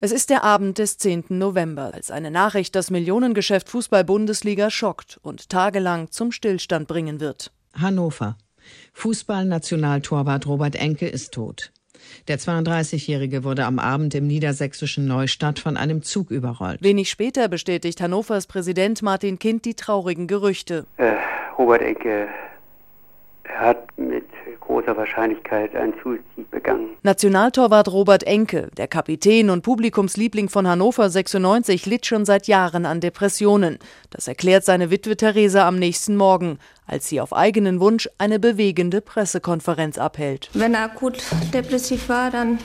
Es ist der Abend des 10. November, als eine Nachricht das Millionengeschäft Fußball-Bundesliga schockt und tagelang zum Stillstand bringen wird. Hannover. Fußballnationaltorwart Robert Enke ist tot. Der 32-Jährige wurde am Abend im niedersächsischen Neustadt von einem Zug überrollt. Wenig später bestätigt Hannovers Präsident Martin Kind die traurigen Gerüchte. Äh, Robert Enke hat mit großer Wahrscheinlichkeit einen Suizid begangen. Nationaltorwart Robert Enke, der Kapitän und Publikumsliebling von Hannover 96, litt schon seit Jahren an Depressionen. Das erklärt seine Witwe Theresa am nächsten Morgen, als sie auf eigenen Wunsch eine bewegende Pressekonferenz abhält. Wenn er akut depressiv war, dann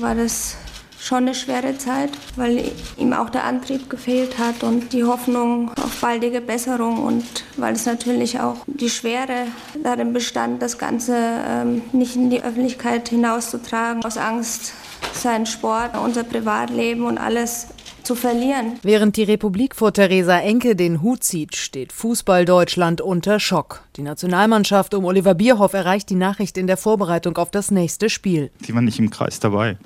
war das schon eine schwere Zeit, weil ihm auch der Antrieb gefehlt hat und die Hoffnung auf baldige Besserung und weil es natürlich auch die Schwere darin bestand, das Ganze ähm, nicht in die Öffentlichkeit hinauszutragen, aus Angst, seinen Sport, unser Privatleben und alles zu verlieren. Während die Republik vor Theresa Enke den Hut zieht, steht Fußball Deutschland unter Schock. Die Nationalmannschaft um Oliver Bierhoff erreicht die Nachricht in der Vorbereitung auf das nächste Spiel. Sie waren nicht im Kreis dabei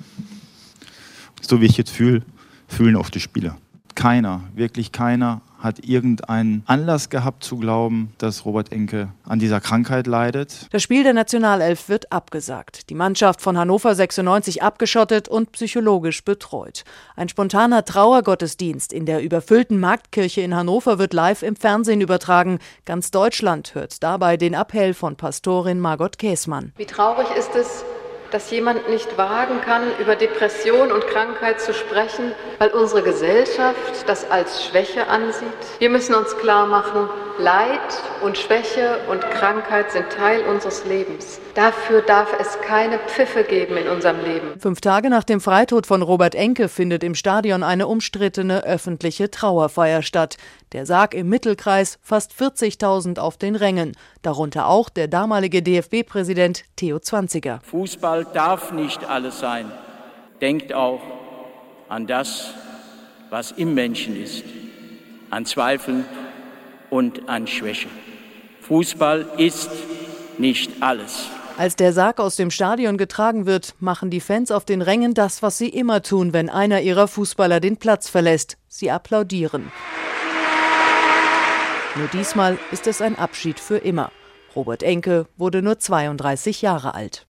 so wie ich jetzt fühle, fühlen auch die Spieler. Keiner, wirklich keiner hat irgendeinen Anlass gehabt zu glauben, dass Robert Enke an dieser Krankheit leidet. Das Spiel der Nationalelf wird abgesagt. Die Mannschaft von Hannover 96 abgeschottet und psychologisch betreut. Ein spontaner Trauergottesdienst in der überfüllten Marktkirche in Hannover wird live im Fernsehen übertragen. Ganz Deutschland hört dabei den Appell von Pastorin Margot Käßmann. Wie traurig ist es, dass jemand nicht wagen kann, über Depression und Krankheit zu sprechen, weil unsere Gesellschaft das als Schwäche ansieht. Wir müssen uns klar machen, Leid und Schwäche und Krankheit sind Teil unseres Lebens. Dafür darf es keine Pfiffe geben in unserem Leben. Fünf Tage nach dem Freitod von Robert Enke findet im Stadion eine umstrittene öffentliche Trauerfeier statt. Der Sarg im Mittelkreis, fast 40.000 auf den Rängen, darunter auch der damalige DFB-Präsident Theo Zwanziger. Fußball darf nicht alles sein. Denkt auch an das, was im Menschen ist, an Zweifeln, und an Schwäche. Fußball ist nicht alles. Als der Sarg aus dem Stadion getragen wird, machen die Fans auf den Rängen das, was sie immer tun, wenn einer ihrer Fußballer den Platz verlässt. Sie applaudieren. Nur diesmal ist es ein Abschied für immer. Robert Enke wurde nur 32 Jahre alt.